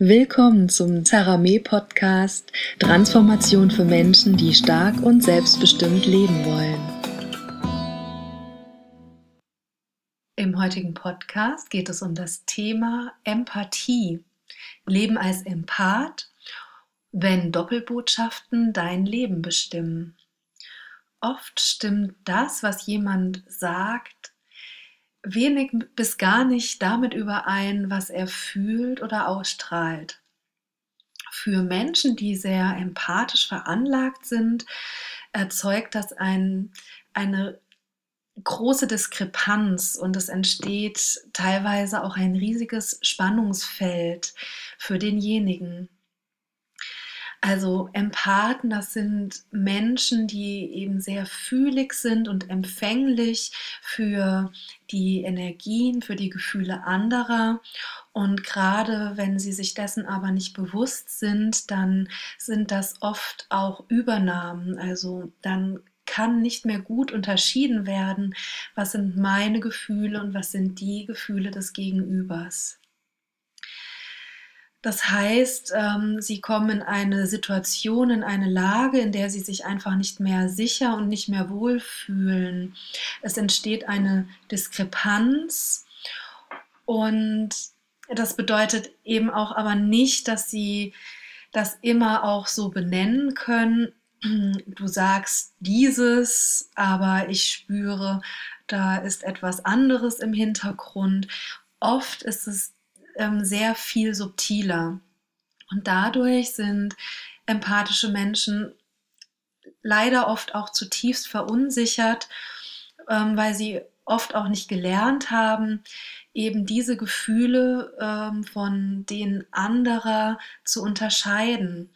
Willkommen zum Zaramé Podcast Transformation für Menschen, die stark und selbstbestimmt leben wollen. Im heutigen Podcast geht es um das Thema Empathie. Leben als Empath, wenn Doppelbotschaften dein Leben bestimmen. Oft stimmt das, was jemand sagt, wenig bis gar nicht damit überein, was er fühlt oder ausstrahlt. Für Menschen, die sehr empathisch veranlagt sind, erzeugt das ein, eine große Diskrepanz und es entsteht teilweise auch ein riesiges Spannungsfeld für denjenigen. Also Empathen, das sind Menschen, die eben sehr fühlig sind und empfänglich für die Energien, für die Gefühle anderer. Und gerade wenn sie sich dessen aber nicht bewusst sind, dann sind das oft auch Übernahmen. Also dann kann nicht mehr gut unterschieden werden, was sind meine Gefühle und was sind die Gefühle des Gegenübers. Das heißt, ähm, sie kommen in eine Situation, in eine Lage, in der sie sich einfach nicht mehr sicher und nicht mehr wohlfühlen. Es entsteht eine Diskrepanz und das bedeutet eben auch aber nicht, dass sie das immer auch so benennen können. Du sagst dieses, aber ich spüre, da ist etwas anderes im Hintergrund. Oft ist es ähm, sehr viel subtiler. Und dadurch sind empathische Menschen leider oft auch zutiefst verunsichert, ähm, weil sie oft auch nicht gelernt haben, eben diese Gefühle ähm, von denen anderer zu unterscheiden.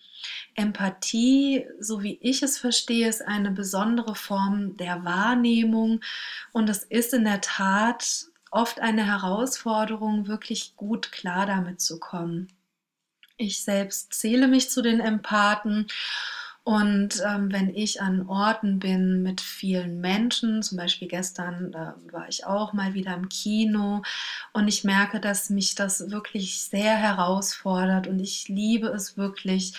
Empathie, so wie ich es verstehe, ist eine besondere Form der Wahrnehmung und es ist in der Tat oft eine Herausforderung, wirklich gut klar damit zu kommen. Ich selbst zähle mich zu den Empathen und ähm, wenn ich an Orten bin mit vielen Menschen, zum Beispiel gestern äh, war ich auch mal wieder im Kino und ich merke, dass mich das wirklich sehr herausfordert und ich liebe es wirklich,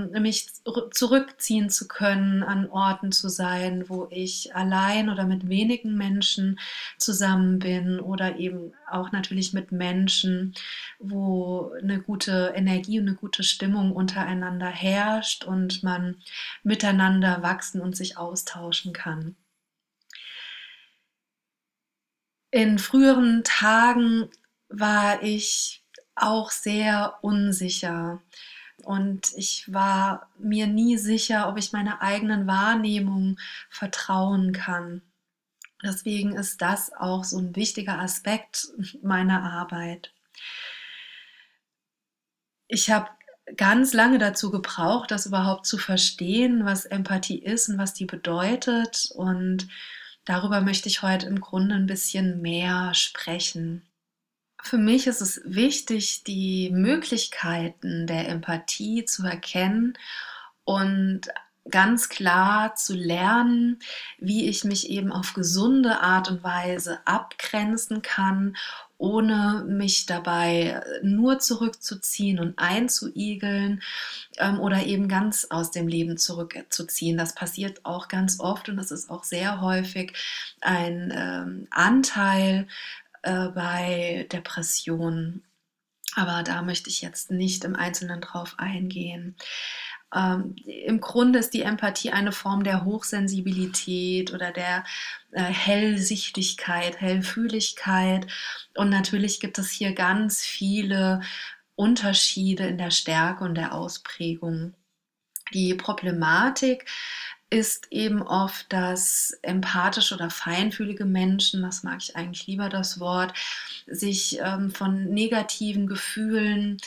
mich zurückziehen zu können, an Orten zu sein, wo ich allein oder mit wenigen Menschen zusammen bin oder eben auch natürlich mit Menschen, wo eine gute Energie und eine gute Stimmung untereinander herrscht und man miteinander wachsen und sich austauschen kann. In früheren Tagen war ich auch sehr unsicher und ich war mir nie sicher, ob ich meiner eigenen Wahrnehmung vertrauen kann. Deswegen ist das auch so ein wichtiger Aspekt meiner Arbeit. Ich habe ganz lange dazu gebraucht, das überhaupt zu verstehen, was Empathie ist und was die bedeutet. Und darüber möchte ich heute im Grunde ein bisschen mehr sprechen. Für mich ist es wichtig, die Möglichkeiten der Empathie zu erkennen und ganz klar zu lernen, wie ich mich eben auf gesunde Art und Weise abgrenzen kann, ohne mich dabei nur zurückzuziehen und einzuigeln ähm, oder eben ganz aus dem Leben zurückzuziehen. Das passiert auch ganz oft und das ist auch sehr häufig ein ähm, Anteil äh, bei Depressionen. Aber da möchte ich jetzt nicht im Einzelnen drauf eingehen. Ähm, Im Grunde ist die Empathie eine Form der Hochsensibilität oder der äh, Hellsichtigkeit, Hellfühligkeit. Und natürlich gibt es hier ganz viele Unterschiede in der Stärke und der Ausprägung. Die Problematik ist eben oft, dass empathische oder feinfühlige Menschen, das mag ich eigentlich lieber das Wort, sich ähm, von negativen Gefühlen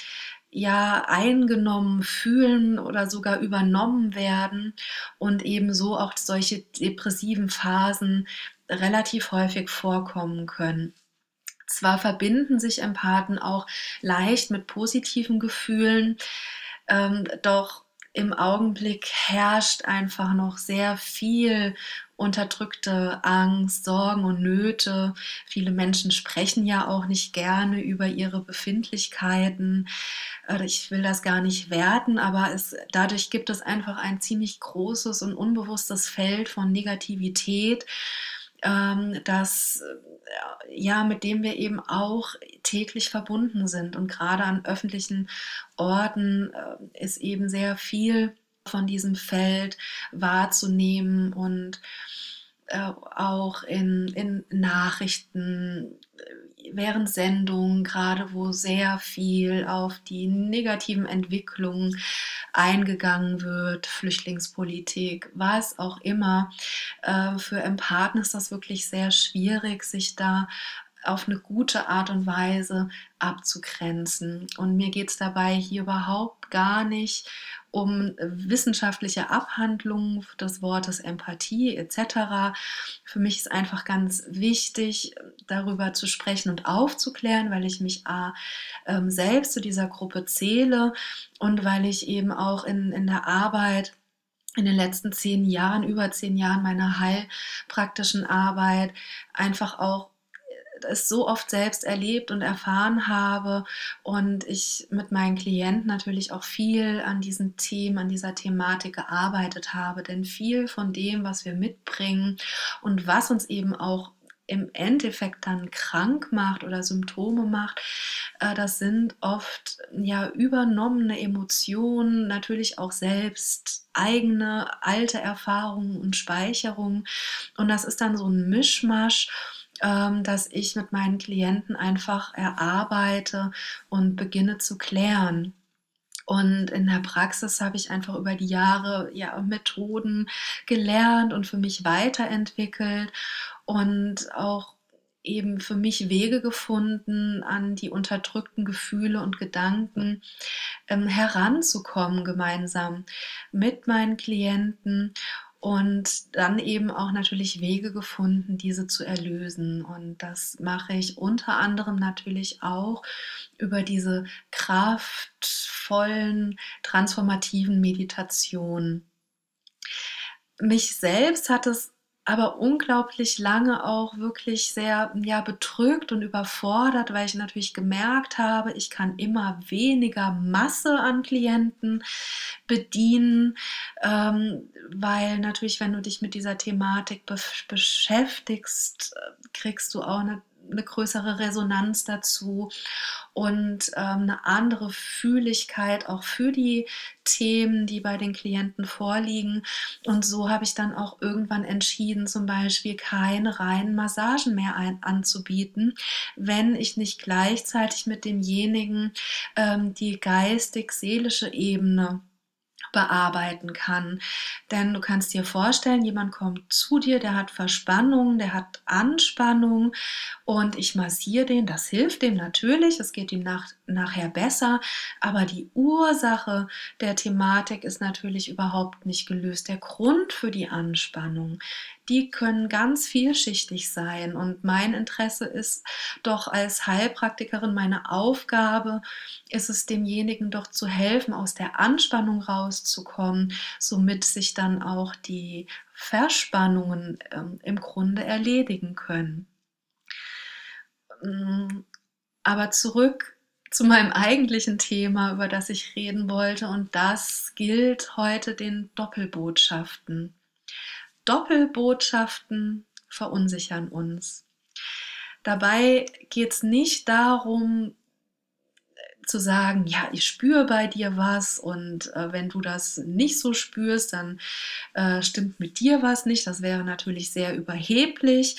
ja eingenommen fühlen oder sogar übernommen werden und ebenso auch solche depressiven Phasen relativ häufig vorkommen können. Zwar verbinden sich Empathen auch leicht mit positiven Gefühlen, ähm, doch im Augenblick herrscht einfach noch sehr viel unterdrückte Angst, Sorgen und Nöte. Viele Menschen sprechen ja auch nicht gerne über ihre Befindlichkeiten. äh, ich will das gar nicht werten, aber es, dadurch gibt es einfach ein ziemlich großes und unbewusstes Feld von Negativität, ähm, das äh, ja, mit dem wir eben auch täglich verbunden sind. Und gerade an öffentlichen Orten äh, ist eben sehr viel von diesem Feld wahrzunehmen und äh, auch in, in Nachrichten, während Sendungen, gerade wo sehr viel auf die negativen Entwicklungen eingegangen wird, Flüchtlingspolitik, was auch immer. Äh, für Empathen ist das wirklich sehr schwierig, sich da auf eine gute Art und Weise abzugrenzen. Und mir geht es dabei hier überhaupt gar nicht um wissenschaftliche Abhandlungen des Wortes Empathie etc. Für mich ist einfach ganz wichtig, darüber zu sprechen und aufzuklären, weil ich mich A, ähm, selbst zu dieser Gruppe zähle und weil ich eben auch in, in der Arbeit in den letzten zehn Jahren, über zehn Jahren meiner heilpraktischen Arbeit einfach auch es so oft selbst erlebt und erfahren habe und ich mit meinen Klienten natürlich auch viel an diesen Themen, an dieser Thematik gearbeitet habe. Denn viel von dem, was wir mitbringen und was uns eben auch im Endeffekt dann krank macht oder Symptome macht, äh, das sind oft ja übernommene Emotionen, natürlich auch selbst eigene alte Erfahrungen und Speicherungen. Und das ist dann so ein Mischmasch ähm, dass ich mit meinen Klienten einfach erarbeite und beginne zu klären. Und in der Praxis habe ich einfach über die Jahre ja, Methoden gelernt und für mich weiterentwickelt und auch eben für mich Wege gefunden, an die unterdrückten Gefühle und Gedanken ähm, heranzukommen gemeinsam mit meinen Klienten und dann eben auch natürlich Wege gefunden, diese zu erlösen. Und das mache ich unter anderem natürlich auch über diese kraftvollen, transformativen Meditationen. Mich selbst hat es aber unglaublich lange auch wirklich sehr ja, bedrückt und überfordert, weil ich natürlich gemerkt habe, ich kann immer weniger Masse an Klienten bedienen, ähm, weil natürlich, wenn du dich mit dieser Thematik be beschäftigst, äh, kriegst du auch eine eine größere Resonanz dazu und ähm, eine andere Fühligkeit auch für die Themen, die bei den Klienten vorliegen. Und so habe ich dann auch irgendwann entschieden, zum Beispiel keine reinen Massagen mehr ein, anzubieten, wenn ich nicht gleichzeitig mit demjenigen ähm, die geistig-seelische Ebene bearbeiten kann. Denn du kannst dir vorstellen, jemand kommt zu dir, der hat Verspannung, der hat Anspannung und ich massiere den, das hilft dem natürlich, es geht ihm nach, nachher besser, aber die Ursache der Thematik ist natürlich überhaupt nicht gelöst. Der Grund für die Anspannung, die können ganz vielschichtig sein. Und mein Interesse ist doch als Heilpraktikerin, meine Aufgabe ist es demjenigen doch zu helfen, aus der Anspannung rauszukommen, somit sich dann auch die Verspannungen ähm, im Grunde erledigen können. Mm, aber zurück zu meinem eigentlichen Thema, über das ich reden wollte, und das gilt heute den Doppelbotschaften. Doppelbotschaften verunsichern uns. Dabei geht es nicht darum, zu sagen, ja, ich spüre bei dir was und äh, wenn du das nicht so spürst, dann äh, stimmt mit dir was nicht. Das wäre natürlich sehr überheblich.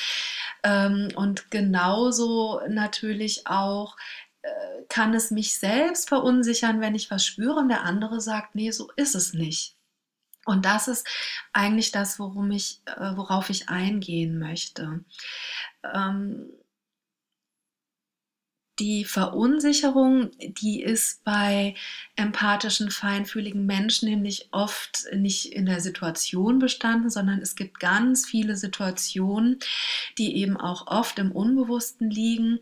Ähm, und genauso natürlich auch äh, kann es mich selbst verunsichern, wenn ich was spüre und der andere sagt, nee, so ist es nicht. Und das ist eigentlich das, worum ich, äh, worauf ich eingehen möchte. Ähm, die Verunsicherung, die ist bei empathischen, feinfühligen Menschen nämlich oft nicht in der Situation bestanden, sondern es gibt ganz viele Situationen, die eben auch oft im Unbewussten liegen,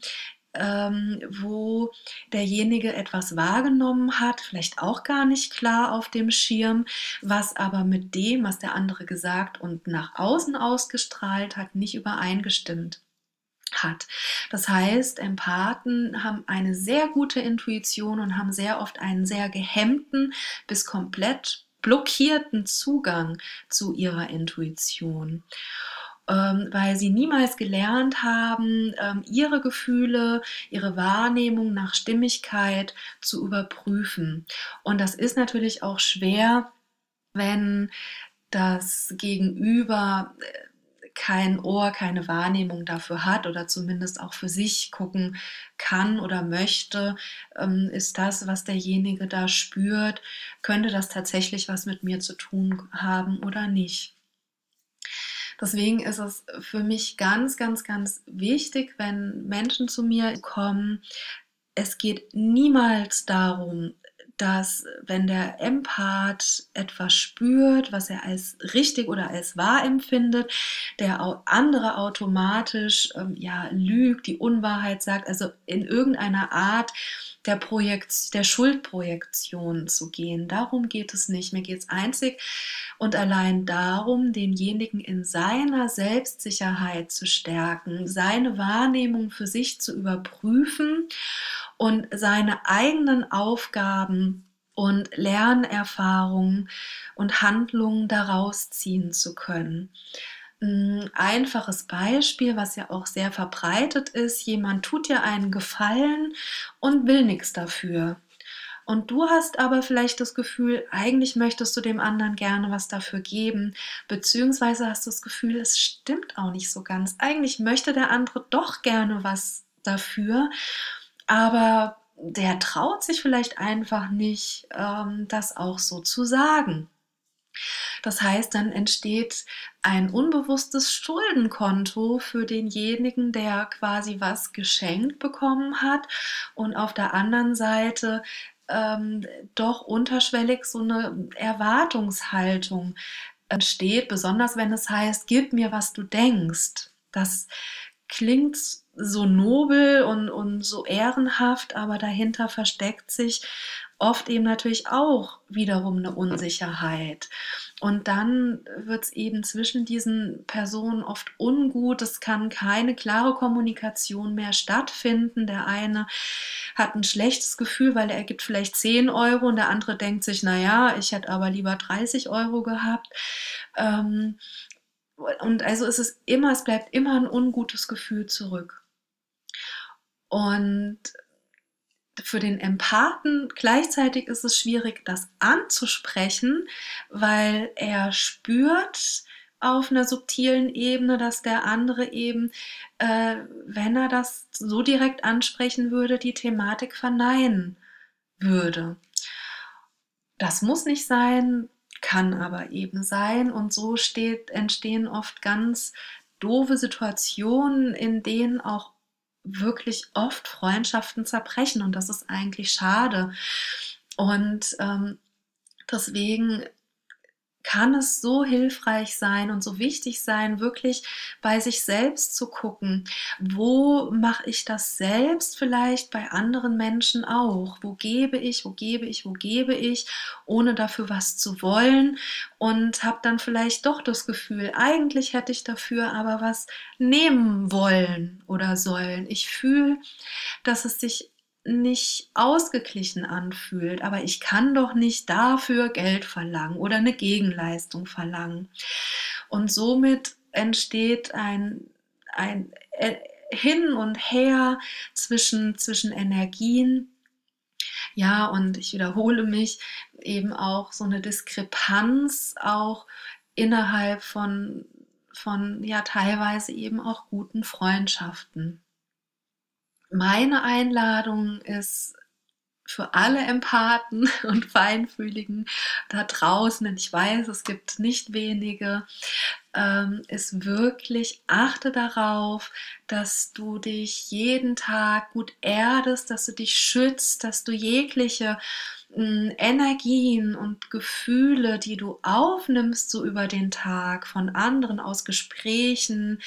ähm, wo derjenige etwas wahrgenommen hat, vielleicht auch gar nicht klar auf dem Schirm, was aber mit dem, was der andere gesagt und nach außen ausgestrahlt hat, nicht übereingestimmt. Hat. Das heißt, Empathen haben eine sehr gute Intuition und haben sehr oft einen sehr gehemmten bis komplett blockierten Zugang zu ihrer Intuition ähm, weil sie niemals gelernt haben, ähm, ihre Gefühle, ihre Wahrnehmung nach Stimmigkeit zu überprüfen. Und das ist natürlich auch schwer, wenn das Gegenüber äh, kein Ohr, keine Wahrnehmung dafür hat oder zumindest auch für sich gucken kann oder möchte, ähm, ist das, was derjenige da spürt, könnte das tatsächlich was mit mir zu tun haben oder nicht. Deswegen ist es für mich ganz, ganz, ganz wichtig, wenn Menschen zu mir kommen, es geht niemals darum, dass wenn der Empath etwas spürt, was er als richtig oder als wahr empfindet, der andere automatisch ähm, ja lügt, die Unwahrheit sagt, also in irgendeiner Art der, Projekt, der Schuldprojektion zu gehen. Darum geht es nicht. Mir geht es einzig und allein darum, denjenigen in seiner Selbstsicherheit zu stärken, seine Wahrnehmung für sich zu überprüfen und seine eigenen Aufgaben und Lernerfahrungen und Handlungen daraus ziehen zu können. Ein einfaches Beispiel, was ja auch sehr verbreitet ist, jemand tut dir einen Gefallen und will nichts dafür. Und du hast aber vielleicht das Gefühl, eigentlich möchtest du dem anderen gerne was dafür geben, beziehungsweise hast du das Gefühl, es stimmt auch nicht so ganz. Eigentlich möchte der andere doch gerne was dafür, aber der traut sich vielleicht einfach nicht, ähm, das auch so zu sagen. Das heißt, dann entsteht ein unbewusstes Schuldenkonto für denjenigen, der quasi was geschenkt bekommen hat und auf der anderen Seite ähm, doch unterschwellig so eine Erwartungshaltung entsteht, besonders wenn es heißt, gib mir, was du denkst. Das klingt so nobel und, und so ehrenhaft, aber dahinter versteckt sich oft eben natürlich auch wiederum eine Unsicherheit. Und dann wird es eben zwischen diesen Personen oft ungut. Es kann keine klare Kommunikation mehr stattfinden. Der eine hat ein schlechtes Gefühl, weil er gibt vielleicht 10 Euro und der andere denkt sich, naja, ich hätte aber lieber 30 Euro gehabt. Ähm, und also ist es immer, es bleibt immer ein ungutes Gefühl zurück. Und für den Empathen gleichzeitig ist es schwierig, das anzusprechen, weil er spürt auf einer subtilen Ebene, dass der andere eben, äh, wenn er das so direkt ansprechen würde, die Thematik verneinen würde. Das muss nicht sein, kann aber eben sein und so steht, entstehen oft ganz doofe Situationen, in denen auch wirklich oft Freundschaften zerbrechen und das ist eigentlich schade. Und ähm, deswegen kann es so hilfreich sein und so wichtig sein, wirklich bei sich selbst zu gucken, wo mache ich das selbst vielleicht bei anderen Menschen auch? Wo gebe ich, wo gebe ich, wo gebe ich, ohne dafür was zu wollen und habe dann vielleicht doch das Gefühl, eigentlich hätte ich dafür aber was nehmen wollen oder sollen. Ich fühle, dass es sich nicht ausgeglichen anfühlt, aber ich kann doch nicht dafür Geld verlangen oder eine Gegenleistung verlangen. Und somit entsteht ein, ein äh, Hin und Her zwischen, zwischen Energien. Ja, und ich wiederhole mich eben auch so eine Diskrepanz auch innerhalb von, von ja teilweise eben auch guten Freundschaften meine Einladung ist für alle Empathen und Feinfühligen da draußen, denn ich weiß, es gibt nicht wenige, ähm, ist wirklich, achte darauf, dass du dich jeden Tag gut erdest, dass du dich schützt, dass du jegliche Energien und Gefühle, die du aufnimmst so über den Tag von anderen aus Gesprächen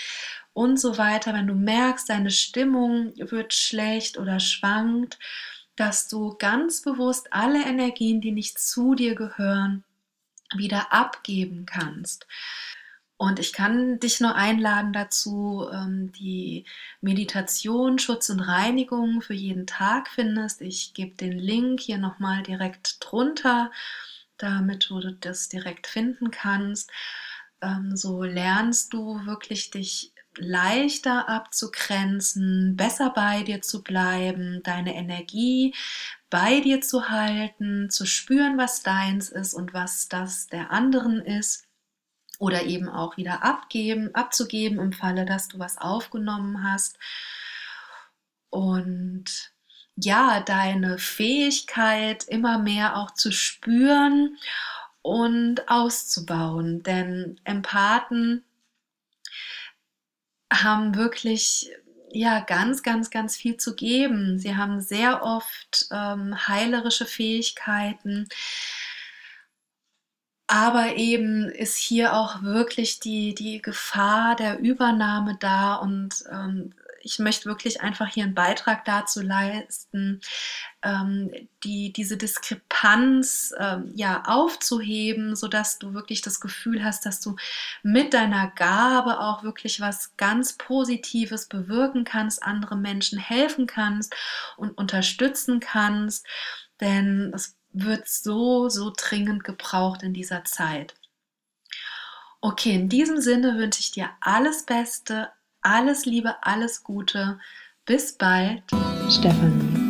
und so weiter, wenn du merkst, deine Stimmung wird schlecht oder schwankt, dass du ganz bewusst alle Energien, die nicht zu dir gehören, wieder abgeben kannst. Und ich kann dich nur einladen dazu, ähm, die Meditation, Schutz und Reinigung für jeden Tag findest. Ich gebe den Link hier nochmal direkt drunter, damit du das direkt finden kannst. Ähm, so lernst du wirklich dich leichter abzugrenzen, besser bei dir zu bleiben, deine Energie bei dir zu halten, zu spüren, was deins ist und was das der anderen ist oder eben auch wieder abgeben, abzugeben im Falle, dass du was aufgenommen hast. Und ja, deine Fähigkeit immer mehr auch zu spüren und auszubauen. Denn Empathen haben wirklich ja ganz, ganz, ganz viel zu geben. Sie haben sehr oft ähm, heilerische Fähigkeiten. Aber eben ist hier auch wirklich die, die Gefahr der Übernahme da und ähm, ich möchte wirklich einfach hier einen Beitrag dazu leisten, ähm, die, diese Diskrepanz ähm, ja aufzuheben, sodass du wirklich das Gefühl hast, dass du mit deiner Gabe auch wirklich was ganz Positives bewirken kannst, andere Menschen helfen kannst und unterstützen kannst. Denn es wird so, so dringend gebraucht in dieser Zeit. Okay, in diesem Sinne wünsche ich dir alles Beste, alles Liebe, alles Gute. Bis bald, Stefanie.